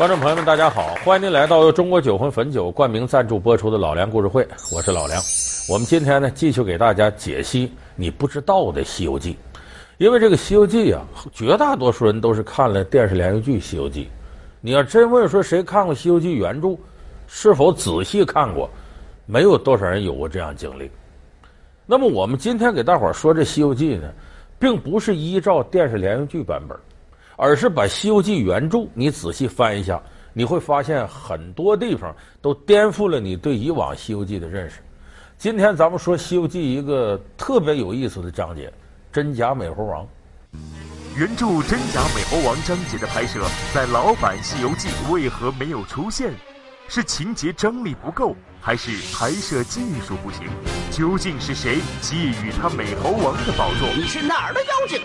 观众朋友们，大家好！欢迎您来到由中国酒魂汾酒冠名赞助播出的《老梁故事会》，我是老梁。我们今天呢，继续给大家解析你不知道的《西游记》，因为这个《西游记》啊，绝大多数人都是看了电视连续剧《西游记》。你要真问说谁看过《西游记》原著，是否仔细看过，没有多少人有过这样经历。那么我们今天给大伙儿说这《西游记》呢，并不是依照电视连续剧版本。而是把《西游记》原著你仔细翻一下，你会发现很多地方都颠覆了你对以往《西游记》的认识。今天咱们说《西游记》一个特别有意思的章节——真假美猴王。原著《真假美猴王》章节的拍摄，在老版《西游记》为何没有出现？是情节张力不够，还是拍摄技术不行？究竟是谁觊觎他美猴王的宝座？你是哪儿的妖精？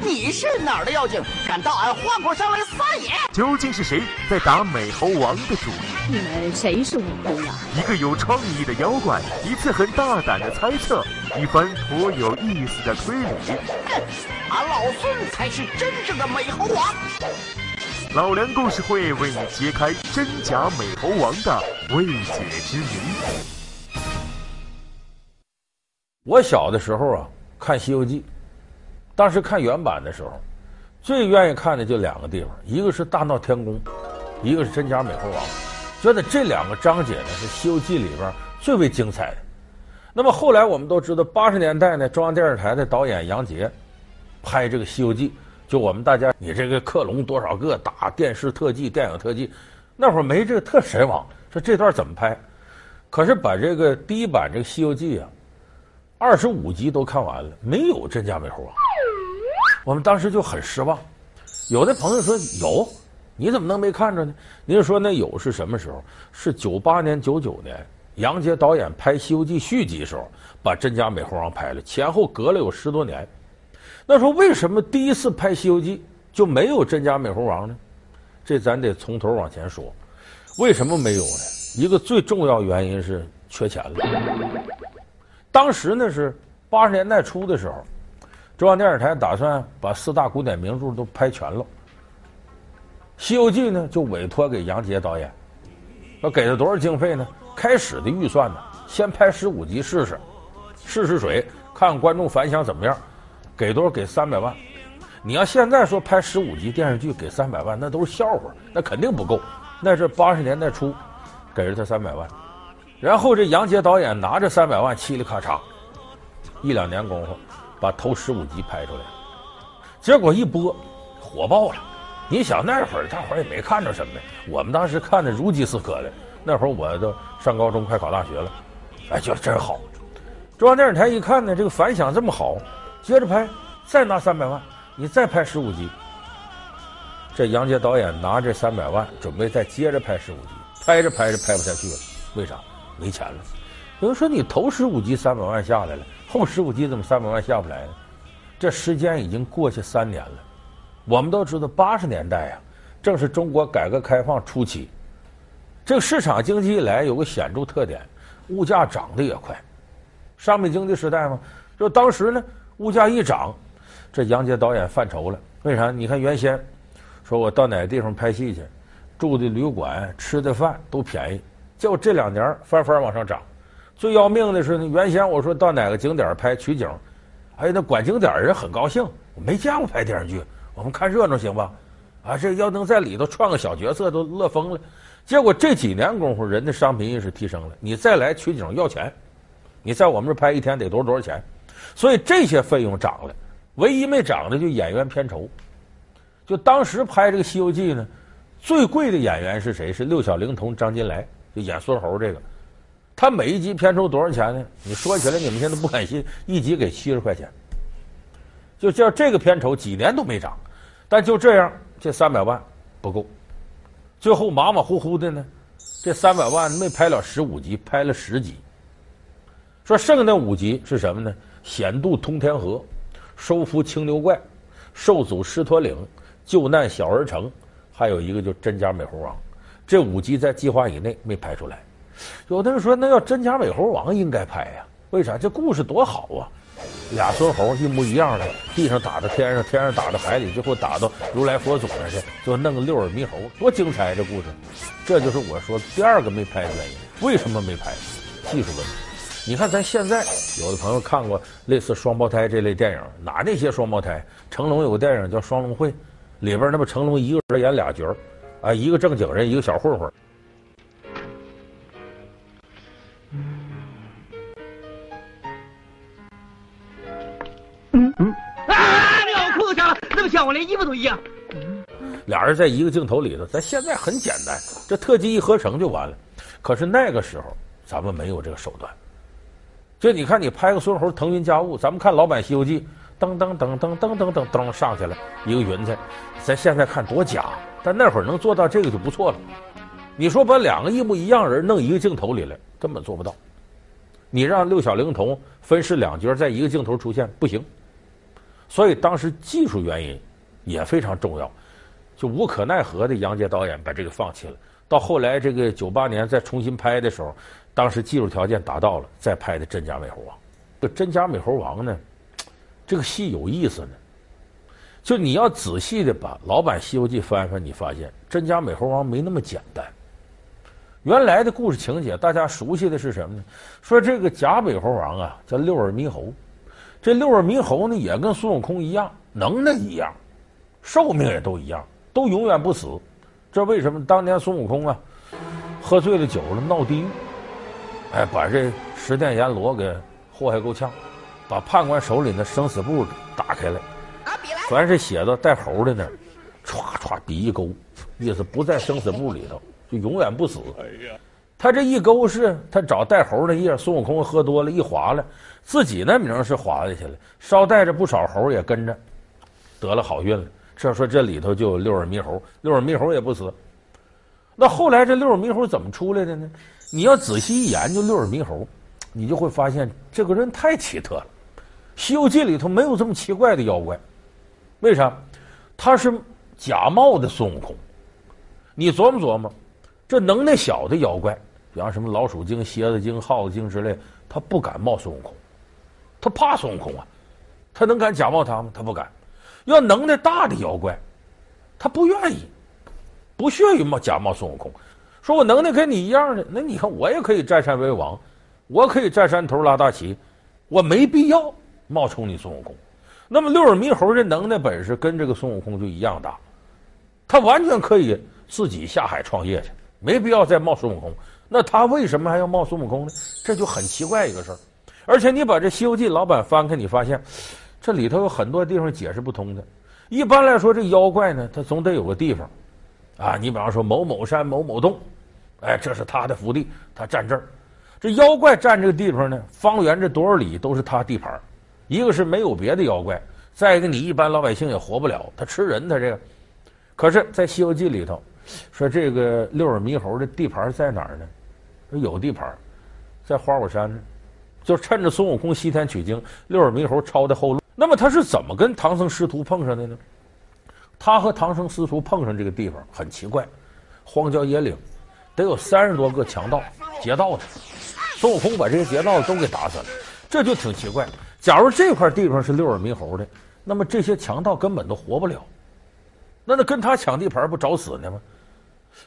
你是哪儿的妖精？敢到俺花果山来撒野？究竟是谁在打美猴王的主意？你们谁是悟空啊？一个有创意的妖怪，一次很大胆的猜测，一番颇有意思的推理。哼，俺老孙才是真正的美猴王。老梁故事会为你揭开真假美猴王的未解之谜。我小的时候啊，看《西游记》，当时看原版的时候，最愿意看的就两个地方，一个是大闹天宫，一个是真假美猴王。觉得这两个章节呢是《西游记》里边最为精彩的。那么后来我们都知道，八十年代呢，中央电视台的导演杨洁拍这个《西游记》。就我们大家，你这个克隆多少个打电视特技、电影特技，那会儿没这个特神网，说这段怎么拍？可是把这个第一版这个《西游记》啊，二十五集都看完了，没有真假美猴王。我们当时就很失望。有的朋友说有，你怎么能没看着呢？您说那有是什么时候？是九八年、九九年，杨洁导演拍《西游记》续集的时候，把真假美猴王拍了，前后隔了有十多年。那说为什么第一次拍《西游记》就没有真假美猴王呢？这咱得从头往前说，为什么没有呢？一个最重要原因是缺钱了。当时呢是八十年代初的时候，中央电视台打算把四大古典名著都拍全了，《西游记》呢就委托给杨洁导演，要给他多少经费呢？开始的预算呢，先拍十五集试试，试试水，看观众反响怎么样。给多少？给三百万。你要现在说拍十五集电视剧给三百万，那都是笑话，那肯定不够。那是八十年代初，给了他三百万。然后这杨洁导演拿着三百万，嘁哩咔嚓，一两年功夫把头十五集拍出来。结果一播，火爆了。你想那会儿大伙儿也没看着什么，我们当时看的如饥似渴的。那会儿我都上高中，快考大学了，哎，觉得真好。中央电视台一看呢，这个反响这么好。接着拍，再拿三百万，你再拍十五集。这杨洁导演拿这三百万，准备再接着拍十五集，拍着拍着拍不下去了，为啥？没钱了。有人说你头十五集三百万下来了，后十五集怎么三百万下不来呢？这时间已经过去三年了。我们都知道，八十年代呀，正是中国改革开放初期，这个市场经济一来有个显著特点，物价涨得也快。商品经济时代嘛，就当时呢。物价一涨，这杨洁导演犯愁了。为啥？你看原先说我到哪个地方拍戏去，住的旅馆、吃的饭都便宜，就这两年翻番往上涨。最要命的是，呢原先我说到哪个景点拍取景，哎，那管景点人很高兴。我没见过拍电视剧，我们看热闹行吧？啊，这要能在里头创个小角色，都乐疯了。结果这几年功夫，人的商品意识提升了，你再来取景要钱，你在我们这拍一天得多少多少钱？所以这些费用涨了，唯一没涨的就演员片酬。就当时拍这个《西游记》呢，最贵的演员是谁？是六小龄童张金来，就演孙猴这个。他每一集片酬多少钱呢？你说起来你们现在不敢信，一集给七十块钱。就叫这个片酬几年都没涨，但就这样，这三百万不够。最后马马虎虎的呢，这三百万没拍了十五集，拍了十集。说剩那五集是什么呢？险渡通天河，收服青牛怪，受阻狮驼岭，救难小儿城，还有一个就真假美猴王。这五集在计划以内没拍出来。有的人说，那要真假美猴王应该拍呀？为啥？这故事多好啊！俩孙猴一模一样的，地上打到天上，天上打到海里，最后打到如来佛祖那去，就弄个六耳猕猴，多精彩这故事！这就是我说第二个没拍的原因。为什么没拍？技术问题。你看咱现在有的朋友看过类似双胞胎这类电影，哪那些双胞胎？成龙有个电影叫《双龙会》，里边那不成龙一个人演俩角儿，啊，一个正经人，一个小混混。嗯嗯啊！尿裤子上了，那么像我连衣服都一样。俩人在一个镜头里头，咱现在很简单，这特技一合成就完了。可是那个时候咱们没有这个手段。就你看，你拍个孙猴腾云驾雾，咱们看老版《西游记》，噔噔噔噔噔噔噔噔上去了一个云彩，咱现在看多假，但那会儿能做到这个就不错了。你说把两个一模一样人弄一个镜头里来，根本做不到。你让六小龄童分饰两角在一个镜头出现，不行。所以当时技术原因也非常重要，就无可奈何的杨洁导演把这个放弃了。到后来这个九八年再重新拍的时候，当时技术条件达到了，再拍的《真假美猴王》。这《真假美猴王》呢，这个戏有意思呢。就你要仔细的把老版《西游记》翻翻，你发现《真假美猴王》没那么简单。原来的故事情节，大家熟悉的是什么呢？说这个假美猴王啊，叫六耳猕猴。这六耳猕猴呢，也跟孙悟空一样，能耐一样，寿命也都一样，都永远不死。这为什么？当年孙悟空啊，喝醉了酒了，闹地狱，哎，把这十殿阎罗给祸害够呛，把判官手里的生死簿打开来，凡是写的带猴的呢，歘歘笔一勾，意思不在生死簿里头，就永远不死。他这一勾是，他找带猴的页，孙悟空喝多了一划了。自己那名是划下去了，捎带着不少猴也跟着得了好运了。这说这里头就有六耳猕猴，六耳猕猴也不死。那后来这六耳猕猴怎么出来的呢？你要仔细一研究六耳猕猴，你就会发现这个人太奇特了。《西游记》里头没有这么奇怪的妖怪，为啥？他是假冒的孙悟空。你琢磨琢磨，这能耐小的妖怪，比方什么老鼠精、蝎子精、耗子精之类，他不敢冒孙悟空。他怕孙悟空啊，他能敢假冒他吗？他不敢。要能耐大的妖怪，他不愿意，不屑于冒假冒孙悟空。说我能耐跟你一样的，那你看我也可以占山为王，我可以占山头拉大旗，我没必要冒充你孙悟空。那么六耳猕猴这能耐本事跟这个孙悟空就一样大，他完全可以自己下海创业去，没必要再冒孙悟空。那他为什么还要冒孙悟空呢？这就很奇怪一个事儿。而且你把这《西游记》老版翻开，你发现这里头有很多地方解释不通的。一般来说，这妖怪呢，他总得有个地方啊。你比方说某某山某某洞，哎，这是他的福地，他站这儿。这妖怪站这个地方呢，方圆这多少里都是他地盘。一个是没有别的妖怪，再一个你一般老百姓也活不了，他吃人，他这个。可是，在《西游记》里头说，这个六耳猕猴的地盘在哪儿呢？有地盘，在花果山呢。就趁着孙悟空西天取经，六耳猕猴抄的后路。那么他是怎么跟唐僧师徒碰上的呢？他和唐僧师徒碰上这个地方很奇怪，荒郊野岭，得有三十多个强盗劫道的。孙悟空把这些劫道的都给打死了，这就挺奇怪。假如这块地方是六耳猕猴的，那么这些强盗根本都活不了，那那跟他抢地盘不找死呢吗？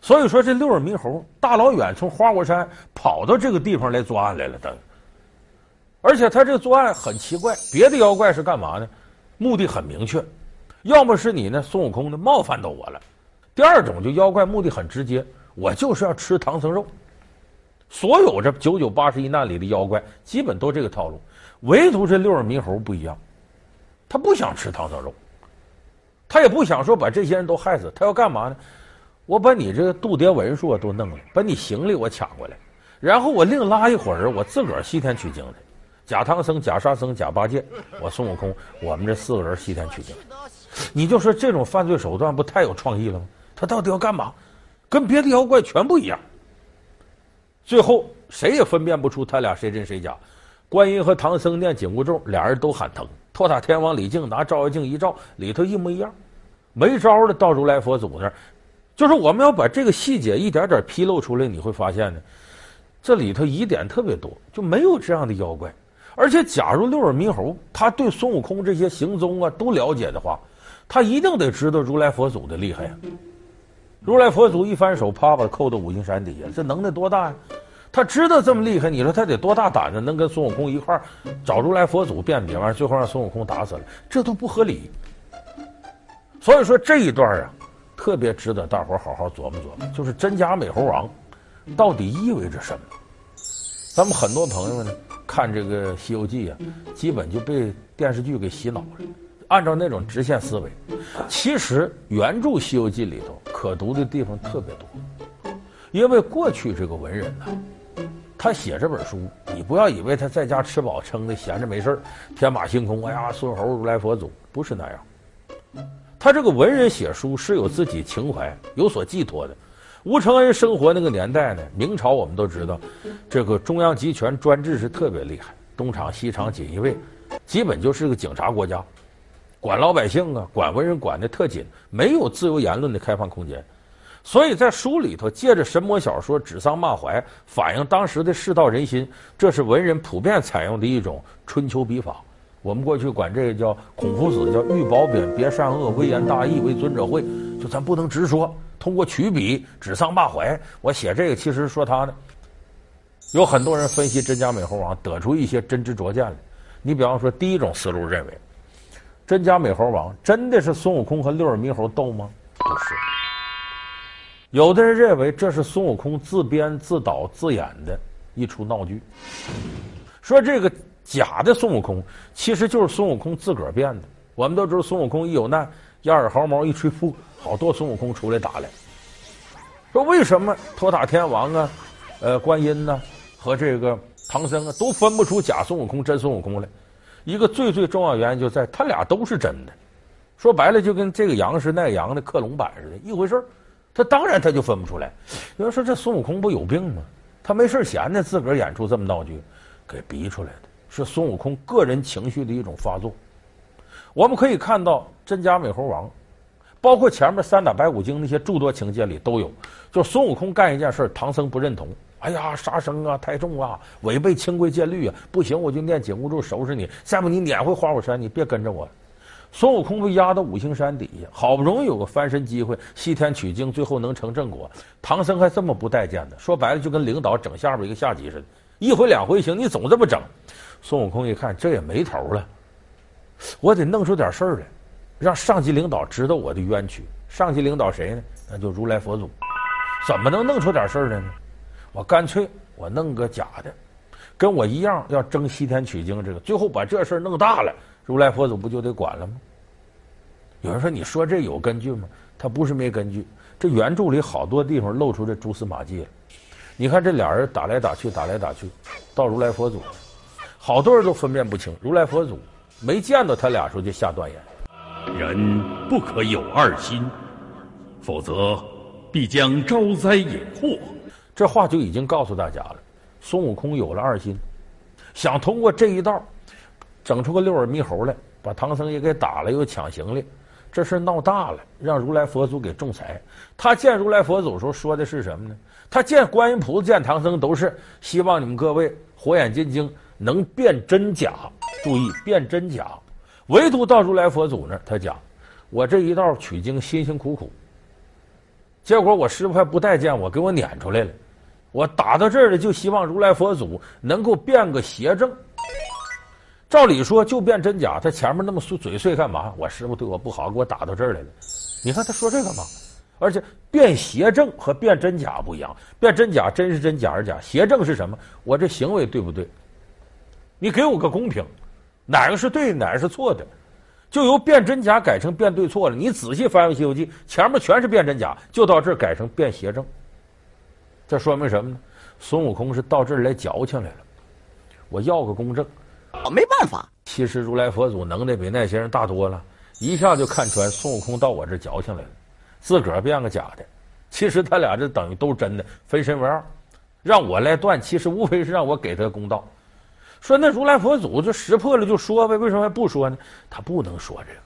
所以说这六耳猕猴大老远从花果山跑到这个地方来作案来了，等。而且他这个作案很奇怪，别的妖怪是干嘛呢？目的很明确，要么是你呢孙悟空呢冒犯到我了；第二种就妖怪目的很直接，我就是要吃唐僧肉。所有这九九八十一难里的妖怪基本都这个套路，唯独这六耳猕猴不一样，他不想吃唐僧肉，他也不想说把这些人都害死，他要干嘛呢？我把你这个度牒文书都弄了，把你行李我抢过来，然后我另拉一伙人，我自个儿西天取经去。假唐僧、假沙僧、假八戒，我孙悟空，我们这四个人西天取经，你就说这种犯罪手段不太有创意了吗？他到底要干嘛？跟别的妖怪全不一样。最后谁也分辨不出他俩谁真谁假。观音和唐僧念紧箍咒，俩人都喊疼。托塔天王李靖拿照妖镜一照，里头一模一样。没招的到如来佛祖那儿，就是我们要把这个细节一点点披露出来，你会发现呢，这里头疑点特别多，就没有这样的妖怪。而且，假如六耳猕猴他对孙悟空这些行踪啊都了解的话，他一定得知道如来佛祖的厉害呀。如来佛祖一翻手，啪把他扣到五行山底下，这能耐多大呀？他知道这么厉害，你说他得多大胆子，能跟孙悟空一块儿找如来佛祖辩别完了，最后让孙悟空打死了，这都不合理。所以说这一段啊，特别值得大伙好好琢磨琢磨，就是真假美猴王到底意味着什么？咱们很多朋友呢。看这个《西游记》啊，基本就被电视剧给洗脑了，按照那种直线思维。其实原著《西游记》里头可读的地方特别多，因为过去这个文人呢，他写这本书，你不要以为他在家吃饱撑的闲着没事天马行空。哎呀，孙猴、如来佛祖不是那样，他这个文人写书是有自己情怀、有所寄托的。吴承恩生活那个年代呢，明朝我们都知道，这个中央集权专制是特别厉害，东厂西厂锦衣卫，基本就是个警察国家，管老百姓啊，管文人管得特紧，没有自由言论的开放空间。所以在书里头借着神魔小说指桑骂槐，反映当时的世道人心，这是文人普遍采用的一种春秋笔法。我们过去管这个叫孔夫子叫欲褒贬，别善恶，微言大义，为尊者讳，就咱不能直说。通过取笔指桑骂槐，我写这个其实说他呢。有很多人分析真假美猴王，得出一些真知灼见来。你比方说，第一种思路认为，真假美猴王真的是孙悟空和六耳猕猴斗吗？不是。有的人认为这是孙悟空自编自导自演的一出闹剧，说这个假的孙悟空其实就是孙悟空自个儿变的。我们都知道，孙悟空一有难，压耳毫毛一吹，噗。好多孙悟空出来打来，说为什么托塔天王啊、呃观音呐、和这个唐僧啊都分不出假孙悟空真孙悟空来？一个最最重要原因就在他俩都是真的。说白了就跟这个羊是那羊的克隆版似的，一回事儿。他当然他就分不出来。有人说这孙悟空不有病吗？他没事闲的自个儿演出这么闹剧，给逼出来的，是孙悟空个人情绪的一种发作。我们可以看到真假美猴王。包括前面三打白骨精那些诸多情节里都有，就孙悟空干一件事，唐僧不认同，哎呀，杀生啊，太重啊，违背清规戒律啊，不行，我就念紧箍咒收拾你，再不你撵回花果山，你别跟着我。孙悟空被压到五行山底下，好不容易有个翻身机会，西天取经，最后能成正果，唐僧还这么不待见的，说白了就跟领导整下边一个下级似的，一回两回行，你总这么整。孙悟空一看这也没头了，我得弄出点事儿来。让上级领导知道我的冤屈。上级领导谁呢？那就如来佛祖。怎么能弄出点事儿来呢？我干脆我弄个假的，跟我一样要争西天取经这个，最后把这事儿弄大了，如来佛祖不就得管了吗？有人说，你说这有根据吗？他不是没根据。这原著里好多地方露出这蛛丝马迹了。你看这俩人打来打去，打来打去，到如来佛祖，好多人都分辨不清。如来佛祖没见到他俩时候就下断言。人不可有二心，否则必将招灾引祸。这话就已经告诉大家了。孙悟空有了二心，想通过这一道整出个六耳猕猴来，把唐僧也给打了，又抢行李，这事闹大了，让如来佛祖给仲裁。他见如来佛祖时候说的是什么呢？他见观音菩萨见唐僧都是希望你们各位火眼金睛能辨真假。注意辨真假。唯独到如来佛祖那儿，他讲：“我这一道取经辛辛苦苦，结果我师傅还不待见我，给我撵出来了。我打到这儿了，就希望如来佛祖能够辨个邪正。照理说，就辨真假，他前面那么碎嘴碎干嘛？我师傅对我不好，给我打到这儿来了。你看他说这干嘛，而且辨邪正和辨真假不一样。辨真假，真是真，假是假。邪正是什么？我这行为对不对？你给我个公平。”哪个是对，哪个是错的，就由辨真假改成辨对错了。你仔细翻翻《西游记》，前面全是辨真假，就到这儿改成变邪正。这说明什么呢？孙悟空是到这儿来矫情来了。我要个公正，我没办法。其实如来佛祖能耐比那些人大多了，一下就看穿孙悟空到我这儿矫情来了，自个儿变个假的。其实他俩这等于都是真的，分身为二，让我来断，其实无非是让我给他公道。说那如来佛祖就识破了就说呗，为什么还不说呢？他不能说这个。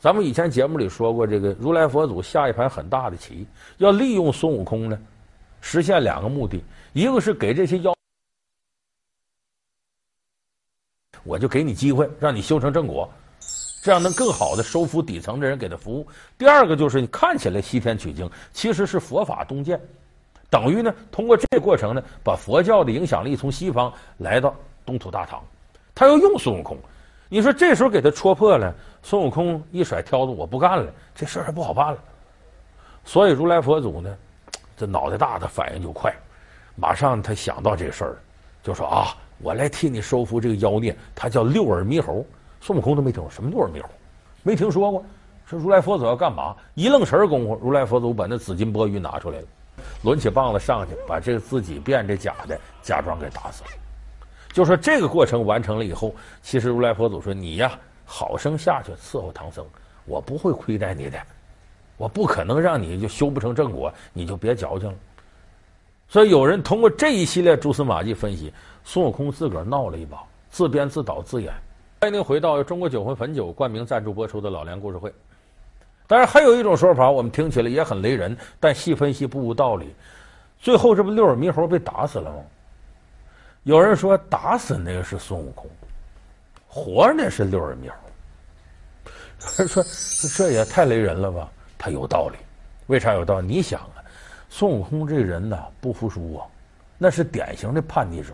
咱们以前节目里说过，这个如来佛祖下一盘很大的棋，要利用孙悟空呢，实现两个目的，一个是给这些妖。我就给你机会，让你修成正果，这样能更好的收服底层的人给他服务。第二个就是你看起来西天取经，其实是佛法东渐，等于呢通过这个过程呢，把佛教的影响力从西方来到东土大唐，他要用孙悟空。你说这时候给他戳破了，孙悟空一甩挑子，我不干了，这事儿还不好办了。所以如来佛祖呢，这脑袋大，的反应就快，马上他想到这事儿，就说啊，我来替你收服这个妖孽，他叫六耳猕猴。孙悟空都没听过什么六耳猕猴，没听说过。说如来佛祖要干嘛？一愣神儿功夫，如来佛祖把那紫金钵盂拿出来了，抡起棒子上去，把这个自己变这假的假装给打死了。就说这个过程完成了以后，其实如来佛祖说：“你呀，好生下去伺候唐僧，我不会亏待你的，我不可能让你就修不成正果，你就别矫情了。”所以有人通过这一系列蛛丝马迹分析，孙悟空自个儿闹了一把，自编自导自演。欢迎您回到中国酒魂汾酒冠名赞助播出的老梁故事会。当然，还有一种说法，我们听起来也很雷人，但细分析不无道理。最后，这不六耳猕猴被打死了吗？有人说打死那个是孙悟空，活着那是六耳猕猴。有 人说这也太雷人了吧？他有道理，为啥有道理？你想啊，孙悟空这人呢不服输啊，那是典型的叛逆者。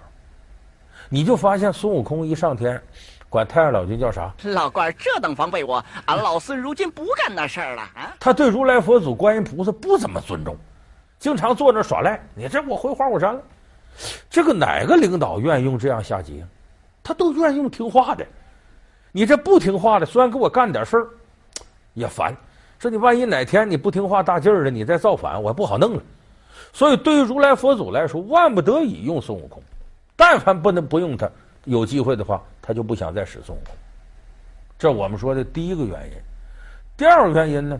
你就发现孙悟空一上天，管太上老君叫啥？老官这等防备我，俺老孙如今不干那事儿了啊！他对如来佛祖、观音菩萨不怎么尊重，经常坐那耍赖。你这我回花果山了。这个哪个领导愿意用这样下级啊？他都愿意用听话的。你这不听话的，虽然给我干点事儿，也烦。说你万一哪天你不听话大劲儿的，你再造反，我不好弄了。所以对于如来佛祖来说，万不得已用孙悟空。但凡不能不用他，有机会的话，他就不想再使孙悟空。这我们说的第一个原因。第二个原因呢？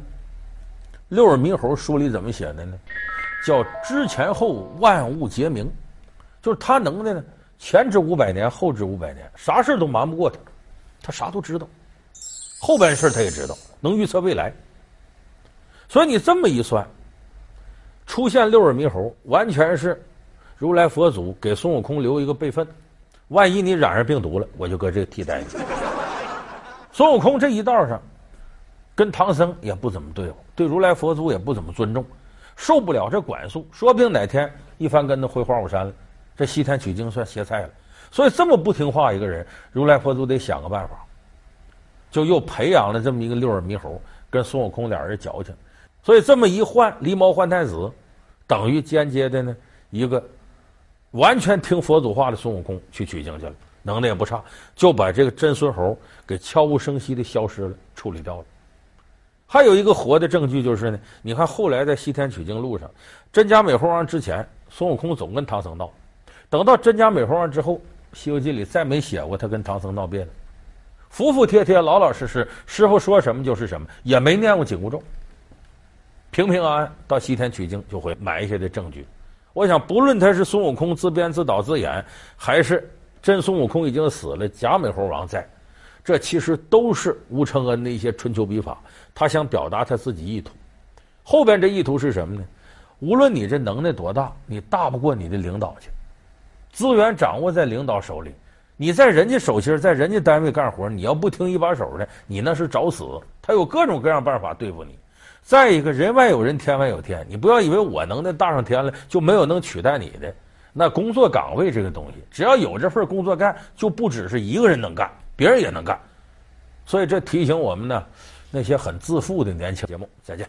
六耳猕猴书里怎么写的呢？叫知前后，万物皆明。就是他能耐呢，前知五百年，后知五百年，啥事都瞒不过他，他啥都知道，后边事他也知道，能预测未来。所以你这么一算，出现六耳猕猴，完全是如来佛祖给孙悟空留一个备份，万一你染上病毒了，我就搁这个替代你。孙悟空这一道上，跟唐僧也不怎么对付，对如来佛祖也不怎么尊重，受不了这管束，说不定哪天一翻跟头回花果山了。这西天取经算歇菜了，所以这么不听话一个人，如来佛祖得想个办法，就又培养了这么一个六耳猕猴，跟孙悟空俩人矫情，所以这么一换，狸猫换太子，等于间接的呢一个完全听佛祖话的孙悟空去取经去了，能耐也不差，就把这个真孙猴给悄无声息的消失了，处理掉了。还有一个活的证据就是呢，你看后来在西天取经路上，真假美猴王之前，孙悟空总跟唐僧闹。等到真假美猴王之后，《西游记》里再没写过他跟唐僧闹别扭，服服帖帖、老老实实，师傅说什么就是什么，也没念过紧箍咒，平平安安到西天取经就会埋下的证据。我想，不论他是孙悟空自编自导自演，还是真孙悟空已经死了，假美猴王在，这其实都是吴承恩的一些春秋笔法，他想表达他自己意图。后边这意图是什么呢？无论你这能耐多大，你大不过你的领导去。资源掌握在领导手里，你在人家手心，在人家单位干活，你要不听一把手的，你那是找死。他有各种各样办法对付你。再一个人外有人，天外有天，你不要以为我能耐大上天了，就没有能取代你的。那工作岗位这个东西，只要有这份工作干，就不只是一个人能干，别人也能干。所以这提醒我们呢，那些很自负的年轻节目，再见。